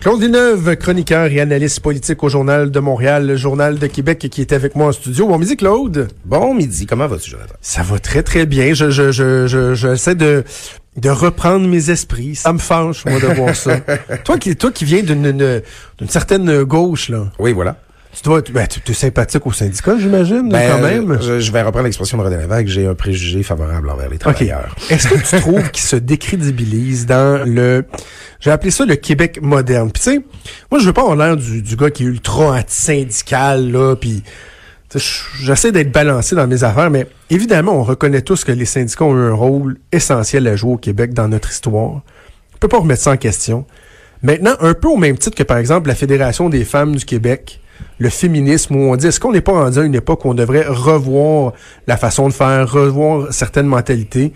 Claude Villeneuve, chroniqueur et analyste politique au Journal de Montréal, le Journal de Québec, qui est avec moi en studio. Bon midi, Claude. Bon midi. Comment vas-tu, Jonathan? Ça va très, très bien. Je, je, je, je, j'essaie de, de reprendre mes esprits. Ça me fâche, moi, de voir ça. toi qui, toi qui viens d'une, d'une certaine gauche, là. Oui, voilà. Tu dois, ben, tu es sympathique au syndicat, j'imagine, Ben, quand même. Je, je vais reprendre l'expression de René Lévesque. J'ai un préjugé favorable envers les travailleurs. Est-ce que tu trouves qu'il se décrédibilise dans le... J'ai appelé ça le Québec moderne? Puis tu sais, moi, je veux pas avoir l'air du, du gars qui est ultra anti-syndical, là, puis... tu J'essaie d'être balancé dans mes affaires, mais évidemment, on reconnaît tous que les syndicats ont eu un rôle essentiel à jouer au Québec dans notre histoire. On peut pas remettre ça en question. Maintenant, un peu au même titre que, par exemple, la Fédération des femmes du Québec, le féminisme, où on dit, est-ce qu'on n'est pas rendu à une époque où on devrait revoir la façon de faire, revoir certaines mentalités?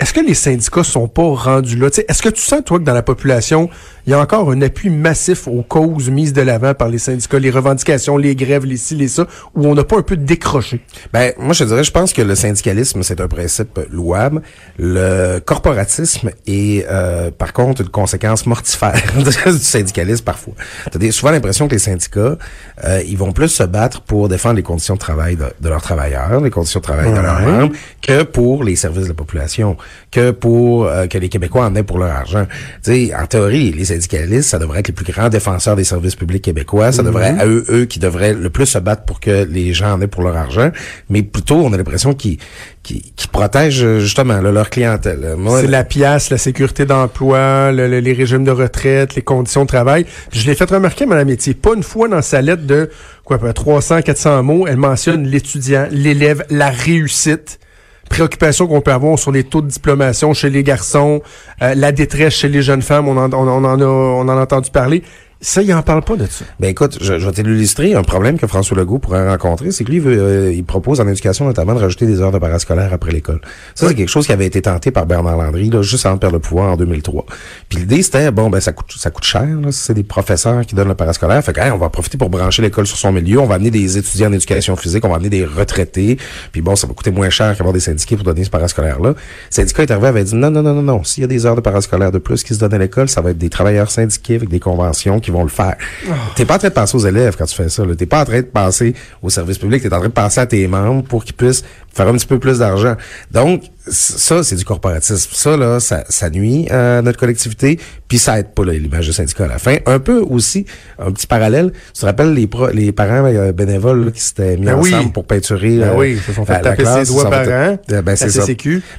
Est-ce que les syndicats sont pas rendus là? Est-ce que tu sens, toi, que dans la population, il y a encore un appui massif aux causes mises de l'avant par les syndicats, les revendications, les grèves, les ci, les ça, où on n'a pas un peu décroché? Ben, moi, je dirais, je pense que le syndicalisme, c'est un principe louable. Le corporatisme est, euh, par contre, une conséquence mortifère du syndicalisme parfois. T'as souvent l'impression que les syndicats, euh, ils vont plus se battre pour défendre les conditions de travail de, de leurs travailleurs, les conditions de travail de leurs Ouais. membres, que pour les services de la population, que pour euh, que les Québécois en aient pour leur argent. Tu sais, en théorie, les syndicalistes, ça devrait être les plus grands défenseurs des services publics québécois. Ça devrait être eux, eux qui devraient le plus se battre pour que les gens en aient pour leur argent. Mais plutôt, on a l'impression qu'ils qu'ils qu'ils protègent justement là, leur clientèle. C'est la pièce, la sécurité d'emploi, le- le- les régimes de retraite, les conditions de travail. Puis je l'ai fait remarquer, Mme Métier, pas une fois dans sa lettre de quoi, 300, 400 mots, elle mentionne l'étudiant, l'élève, la réussite, préoccupation qu'on peut avoir sur les taux de diplomation chez les garçons, euh, la détresse chez les jeunes femmes, on en, on, on en a, on en a entendu parler. Ça, il en parle pas de ça. Ben écoute, je, je vais t'illustrer un problème que François Legault pourrait rencontrer, c'est que lui, il, veut, euh, il propose en éducation notamment de rajouter des heures de parascolaire après l'école. Ça, c'est quelque chose qui avait été tenté par Bernard Landry, là, juste avant de perdre le pouvoir en 2003. Puis l'idée, c'était, bon, ben ça coûte ça coûte cher, là, si c'est des professeurs qui donnent le parascolaire. Fait que, hey, on va profiter pour brancher l'école sur son milieu, on va amener des étudiants en éducation physique, on va amener des retraités, puis bon, ça va coûter moins cher qu'avoir des syndiqués pour donner ce parascolaire-là. Le syndicat est arrivé avait dit, non, non, non, non, non, s'il y a des heures de parascolaire de plus qui se donnent à l'école, ça va être des travailleurs syndiqués avec des conventions qui vont le faire. T'es pas en train de penser aux élèves quand tu fais ça. T'es pas en train de penser au service public. T'es en train de penser à tes membres pour qu'ils puissent faire un petit peu plus d'argent. Donc, ça, c'est du corporatisme. Ça, là, ça, ça nuit à notre collectivité, puis ça aide pas l'image du syndicat à la fin. Un peu aussi, un petit parallèle, tu te rappelles les, pro- les parents euh, bénévoles là, qui s'étaient mis Ben oui. ensemble pour peinturer Ben euh, oui, ils se sont fait la- taper ses classe, doigts par an, Euh, ben, c'est ça.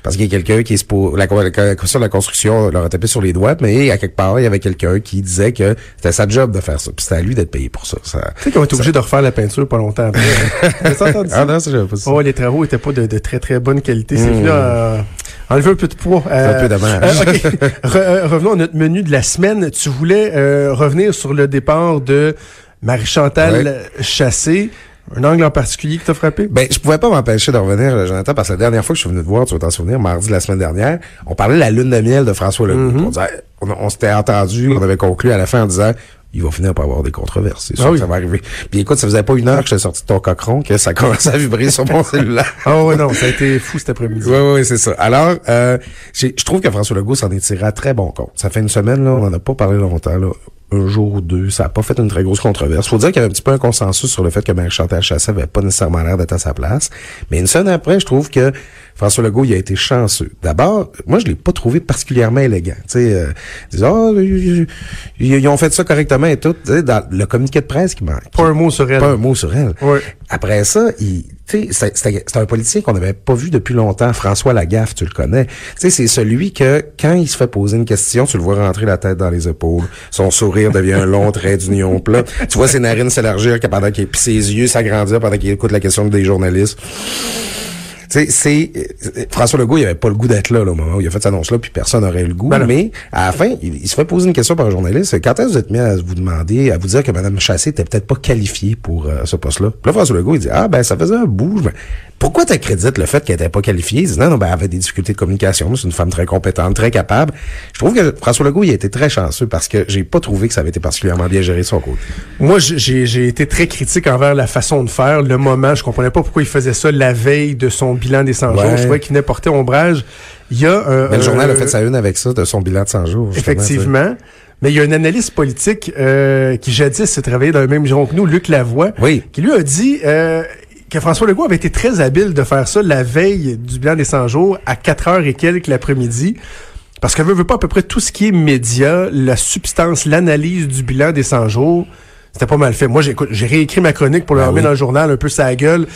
Parce qu'il y a quelqu'un qui est pour la, la, la commission de la construction leur a tapé sur les doigts, mais à quelque part, il y avait quelqu'un qui disait que c'était sa job de faire ça. Puis c'était à lui d'être payé pour ça. ça Tu sais qu'on est obligé de refaire la peinture pas longtemps après. Ah non, ça, pas ça. Oh, les travaux étaient pas de, de très très bonne qualité. C'est Mm. Euh, enlever un peu de poids. Euh, un peu dommage. euh. Re- revenons à notre menu de la semaine. Tu voulais revenir sur le départ de Marie-Chantal Chassé. Un angle en particulier qui t'a frappé? Ben, je pouvais pas m'empêcher de revenir, Jonathan, parce que la dernière fois que je suis venu te voir, tu vas t'en souvenir, mardi de la semaine dernière, on parlait de la lune de miel de François Legault. Mm-hmm. On, on s'était entendu, on avait conclu à la fin en disant il va finir par avoir des controverses. C'est sûr Ah oui. que ça va arriver. Puis écoute, ça faisait pas une heure que j'étais sorti de ton cochon que ça commençait à vibrer sur mon cellulaire. Ah ouais, non, ça a été fou cet après-midi. Oui, oui, c'est ça. Alors, euh, je trouve que François Legault s'en est tiré à très bon compte. Ça fait une semaine, là, on n'en a pas parlé longtemps, là. Un jour ou deux, ça n'a pas fait une très grosse controverse. Faut dire qu'il y avait un petit peu un consensus sur le fait que Marie-Chantal Chassé avait pas nécessairement l'air d'être à sa place. Mais une semaine après, je trouve que François Legault, il a été chanceux. D'abord, moi, je l'ai pas trouvé particulièrement élégant. Tu sais, euh, ils Ah, ils, ont fait ça correctement et tout. Dans le communiqué de presse qui manque. Pas un mot sur elle. Pas un mot sur elle. Ouais. Après ça, il, c'est un politicien qu'on n'avait pas vu depuis longtemps. François Lagaffe, tu le connais. Tu sais, c'est celui que, quand il se fait poser une question, tu le vois rentrer la tête dans les épaules. Son sourire devient un long trait d'union plat. Tu vois ses narines s'élargir pendant qu'il, puis ses yeux s'agrandir pendant qu'il écoute la question des journalistes c'est euh, François Legault, il avait pas le goût d'être là, là, au moment où il a fait cette annonce-là, puis personne n'aurait eu le goût. Ben mais à la fin, il, se fait poser une question par un journaliste. Quand est-ce que vous êtes mis à vous demander, à vous dire que Mme Chassé était peut-être pas qualifiée pour euh, ce poste-là? Puis là, François Legault, il dit Ah ben ça faisait un bout. Pourquoi tu accrédites le fait qu'elle n'était pas qualifiée? Il dit non, non, ben, elle avait des difficultés de communication. C'est une femme très compétente, très capable. Je trouve que François Legault, il a été très chanceux parce que j'ai pas trouvé que ça avait été particulièrement bien géré de son côté. Moi, j'ai été très critique envers la façon de faire. Le moment, je comprenais pas pourquoi il faisait ça la veille de son bilan des 100 jours. Je trouvais qu'il venait porter ombrage. Il y a un, le journal a fait sa une avec ça, de son bilan de 100 jours. Effectivement. Mais il y a un analyste politique euh, qui jadis s'est travaillé dans le même giron que nous, Luc Lavoie, oui. qui lui a dit euh, que François Legault avait été très habile de faire ça la veille du bilan des 100 jours à 4 heures et quelques l'après-midi. Parce qu'elle veut, veut pas à peu près tout ce qui est média, la substance, l'analyse du bilan des 100 jours. C'était pas mal fait. Moi, j'ai, j'ai réécrit ma chronique pour le ben remettre dans le journal, un peu sa gueule.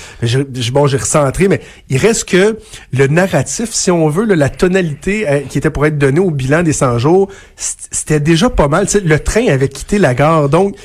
Bon, j'ai recentré, mais il reste que le narratif, si on veut, la tonalité euh, qui était pour être donnée au bilan des 100 jours, c'était déjà pas mal. le train avait quitté la gare, donc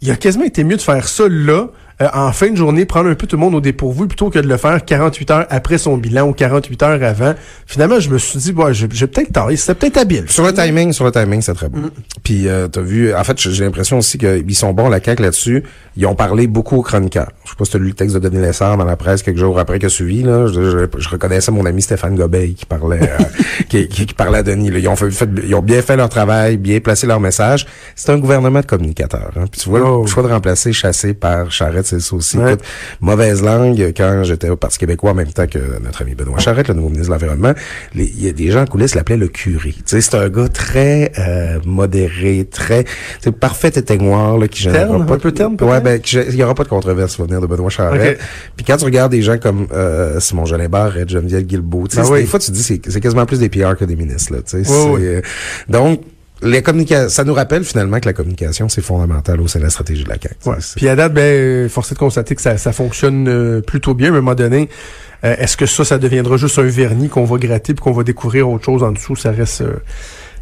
il a quasiment été mieux de faire ça là euh, en fin de journée, prendre un peu tout le monde au dépourvu plutôt que de le faire 48 heures après son bilan ou 48 heures avant. Finalement, je me suis dit, ouais, j'ai peut-être tard. C'était peut-être habile. Sur le timing, sur le timing, c'est très bon. Mm. Puis, euh, t'as vu, en fait, j'ai l'impression aussi qu'ils sont bons, la CAQ, là-dessus. Ils ont parlé beaucoup aux chroniqueurs. Je sais pas si t'as lu le texte de Denis Lessard dans la presse quelques jours après que suivi, là. Je, reconnaissais mon ami Stéphane Gobeil qui parlait, euh, qui, qui, parlait à Denis, Ils ont fait, ils ont bien fait leur travail, bien placé leur message. C'est un gouvernement de communicateurs, hein. Puis tu vois, oh. le choix de remplacer Chassé par Charette, c'est ça aussi mauvaise langue quand j'étais au Parti québécois en même temps que notre ami Benoît Charette, le nouveau ministre de l'Environnement. Il y a des gens en coulisses l'appelaient le curé. C'est un gars très euh, modéré, très c'est parfait éteignoir là, qui génère pas un peu terne, ouais, ben il y aura pas de controverse venir de Benoît Charette. Puis quand tu regardes des gens comme euh, Simon Jalébert et Geneviève Guilbeault, ben des fois tu dis c'est quasiment plus des PR que des ministres là, tu sais. Euh, donc les ça nous rappelle finalement que la communication, c'est fondamental au sein de la stratégie de la CAQ. Ouais. Puis à date, ben, force de constater que ça, ça fonctionne euh, plutôt bien. À un moment donné, euh, est-ce que ça, ça deviendra juste un vernis qu'on va gratter puis qu'on va découvrir autre chose en dessous? Ça reste... Euh,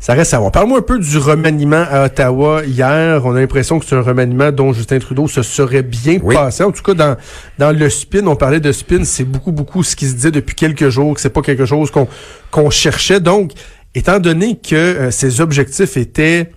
ça reste à voir. Parle-moi un peu du remaniement à Ottawa hier. On a l'impression que c'est un remaniement dont Justin Trudeau se serait bien passé. En tout cas, dans, dans le spin, on parlait de spin, c'est beaucoup, beaucoup ce qui se disait depuis quelques jours, que c'est pas quelque chose qu'on qu'on cherchait. Donc, étant donné que euh, ces objectifs étaient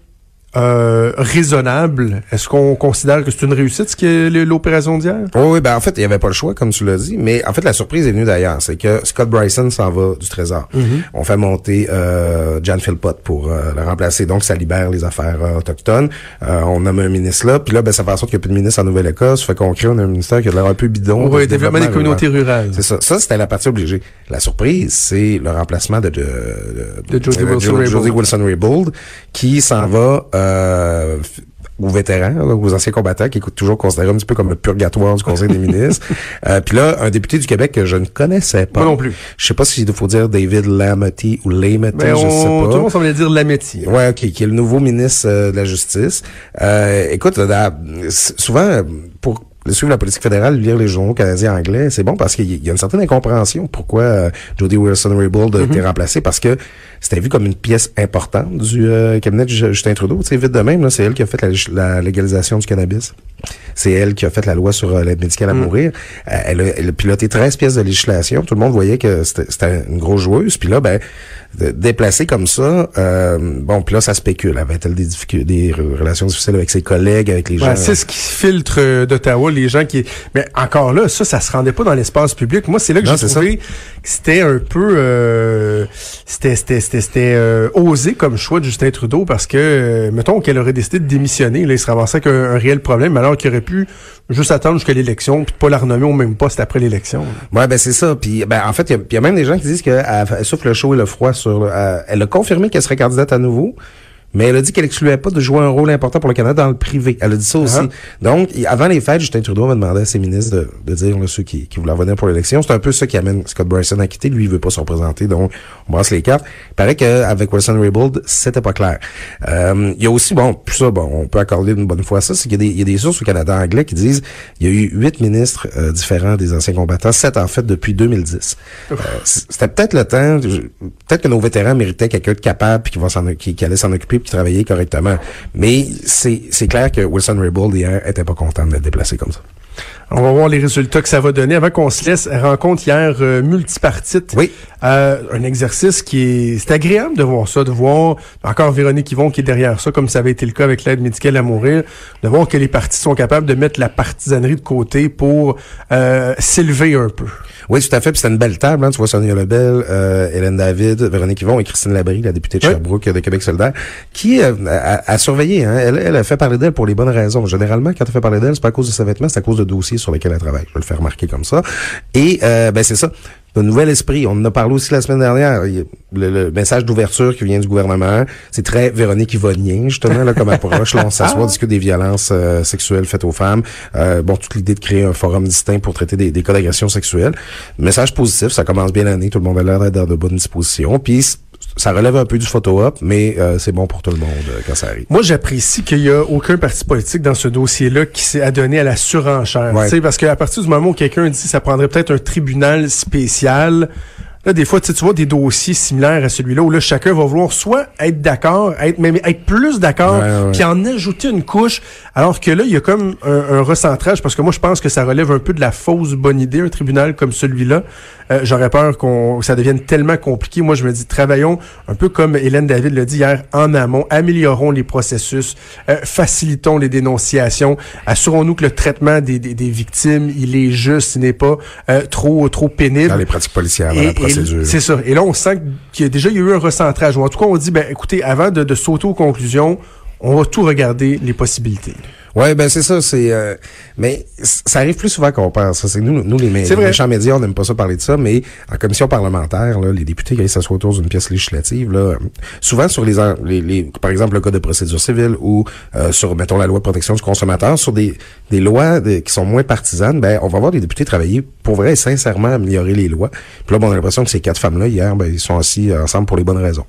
euh, raisonnable. Est-ce qu'on considère que c'est une réussite, ce qui est l'opération d'hier? oui, ben en fait, il n'y avait pas le choix, comme tu l'as dit, mais en fait, la surprise est venue d'ailleurs. C'est que Scott Bryson s'en va du Trésor. Mm-hmm. On fait monter euh, Jan Philpott pour euh, le remplacer, donc ça libère les affaires euh, autochtones. Euh, on nomme un ministre là, puis là, ben, ça fait en sorte qu'il n'y a plus de ministre en Nouvelle-Écosse, fait qu'on crée un ministère qui a l'air un peu bidon. Oui, développement des communautés rurales. C'est ça. Ça, c'était la partie obligée. La surprise, c'est le remplacement de, de, de, Jody Wilson-Raybould, qui s'en va... Euh, aux vétérans, aux anciens combattants, qui écoutent toujours considéré un petit peu comme le purgatoire du Conseil des ministres. Euh, puis là, un député du Québec que je ne connaissais pas. Moi non plus. Je sais pas s'il faut dire David Lametti ou Lametti, ben, je sais pas. Tout le monde semblait dire Lametti. Ouais, ok, qui est le nouveau ministre euh, de la Justice. Euh, écoute, souvent, pour suivre la politique fédérale, lire les journaux canadiens anglais, c'est bon parce qu'il y a une certaine incompréhension pourquoi euh, Jody Wilson-Raybould a été mhm. remplacée parce que c'était vu comme une pièce importante du euh, cabinet de Justin Trudeau. Tu sais, vite de même, c'est elle qui a fait la, légalisation du cannabis. C'est elle qui a fait la loi sur euh, l'aide médicale à mhm. mourir. elle, a, elle, a, piloté 13 pièces de législation. Tout le monde voyait que c'était une grosse joueuse. Puis là, ben, déplacée comme ça, bon, puis là, ça spécule. Avait-elle des, des relations difficiles avec ses collègues, avec les gens? c'est ce qui filtre d'Ottawa les gens qui... Mais encore là, ça, ça se rendait pas dans l'espace public. Moi, c'est là que j'ai trouvé que c'était un peu... Euh, c'était c'était euh, osé comme choix de Justin Trudeau parce que, euh, mettons qu'elle aurait décidé de démissionner, là, il se ramassait avec un, réel problème, alors qu'il aurait pu juste attendre jusqu'à l'élection puis pas la renommer au même poste après l'élection. Ouais, ben c'est ça. Puis ben en fait, il y, a même des gens qui disent qu'elle souffle le chaud et le froid sur... elle a confirmé qu'elle serait candidate à nouveau. Mais elle a dit qu'elle excluait pas de jouer un rôle important pour le Canada dans le privé. Elle a dit ça aussi. Ah. Donc, avant les fêtes, Justin Trudeau va demander à ses ministres de, de dire là, ceux qui, qui voulaient revenir pour l'élection. C'est un peu ça qui amène Scott Bryson à quitter. Lui, il veut pas se représenter, donc on brasse les cartes. Il paraît qu'avec Wilson Raybould, c'était pas clair. Euh, Il y a aussi, bon, puis ça, bon, on peut accorder une bonne fois à ça, c'est qu'il y, a des- y a des sources au Canada anglais qui disent il y a eu huit ministres euh, différents des anciens combattants, sept en fait depuis 2010. Euh, c'était peut-être le temps, peut-être que nos vétérans méritaient quelqu'un de capable puis qui, va s'en, qui, qui allait s'en occuper puis qui travaillait correctement. Mais c'est, clair que Wilson Raybould hier était pas content d'être déplacé comme ça. On va voir les résultats que ça va donner. Avant qu'on se laisse, rencontre hier euh, multipartite. Oui. Euh, un exercice qui est... C'est agréable de voir ça, de voir encore Véronique Yvon qui est derrière ça, comme ça avait été le cas avec l'aide médicale à mourir, de voir que les partis sont capables de mettre la partisanerie de côté pour euh, s'élever un peu. Oui, tout à fait. Puis c'était une belle table. Hein. Tu vois Sonia Lebel, euh, Hélène David, Véronique Yvon et Christine Labrie, la députée de Oui. Sherbrooke de Québec solidaire, qui euh, a, a surveillé. Hein. Elle, elle a fait parler d'elle pour les bonnes raisons. Généralement, quand elle fait parler d'elle, c'est pas à cause de ses vêtements, c'est à cause de dossiers sur lesquels elle travaille. Je vais le faire remarquer comme ça. Et euh, ben c'est ça. Le nouvel esprit, on en a parlé aussi la semaine dernière. Le, le message d'ouverture qui vient du gouvernement, c'est très Véronique Yvonien, justement, là, comme approche. Là, on s'assoit, on discute des violences euh, sexuelles faites aux femmes. Euh, bon, toute l'idée de créer un forum distinct pour traiter des, des cas d'agression sexuelle. Message positif, ça commence bien l'année, tout le monde a l'air d'être dans de bonnes dispositions. Puis ça relève un peu du photo-op, mais euh, c'est bon pour tout le monde euh, quand ça arrive. Moi, j'apprécie qu'il y a aucun parti politique dans ce dossier-là qui s'est adonné à la surenchère. Ouais. Tu sais, Parce qu'à partir du moment où quelqu'un dit que ça prendrait peut-être un tribunal spécial, là, des fois, tu vois des dossiers similaires à celui-là où là, chacun va vouloir soit être d'accord, être même être plus d'accord, Ouais, ouais. puis en ajouter une couche, alors que là, il y a comme un, un recentrage, parce que moi, je pense que ça relève un peu de la fausse bonne idée, un tribunal comme celui-là. Euh, J'aurais peur qu'on que ça devienne tellement compliqué. Moi, je me dis, travaillons un peu comme Hélène David l'a dit hier, en amont, améliorons les processus, euh, facilitons les dénonciations, assurons-nous que le traitement des, des, des victimes, il est juste, il n'est pas euh, trop trop pénible. Dans les pratiques policières, dans Et- la procédure. C'est ça. Et là, on sent qu'il y a déjà il y a eu un recentrage. Ou en tout cas, on dit, ben, écoutez, avant de, de sauter aux conclusions, on va tout regarder les possibilités. Ouais, ben c'est ça, c'est euh, mais ça arrive plus souvent qu'on pense. Ça, c'est nous, nous les, les méchants médias, on n'aime pas ça parler de ça, mais en commission parlementaire, là, les députés quand ils s'assoient autour d'une pièce législative, là, souvent sur les, les, les- par exemple le code de procédure civile ou euh, sur mettons la loi de protection du consommateur, sur des des lois de- qui sont moins partisanes, ben on va voir les députés travailler pour vrai et sincèrement améliorer les lois. Puis là, bon, on a l'impression que ces quatre femmes-là hier, ben ils sont assis ensemble pour les bonnes raisons.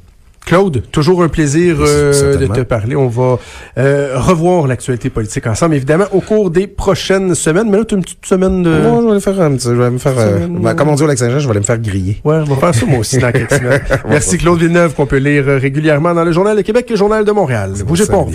Claude, toujours un plaisir euh, de te parler. On va euh, revoir l'actualité politique ensemble, évidemment, au cours des prochaines semaines. Mais là, tu as une petite semaine de... Moi, je vais aller faire un petit, je vais me faire, euh, ben, comme on dit au Lac-Saint-Jean, je vais aller me faire griller. Ouais, on va faire ça moi aussi dans quelques semaines. Merci Claude Villeneuve, qu'on peut lire euh, régulièrement dans le Journal de Québec et le Journal de Montréal. Bougez pas, on.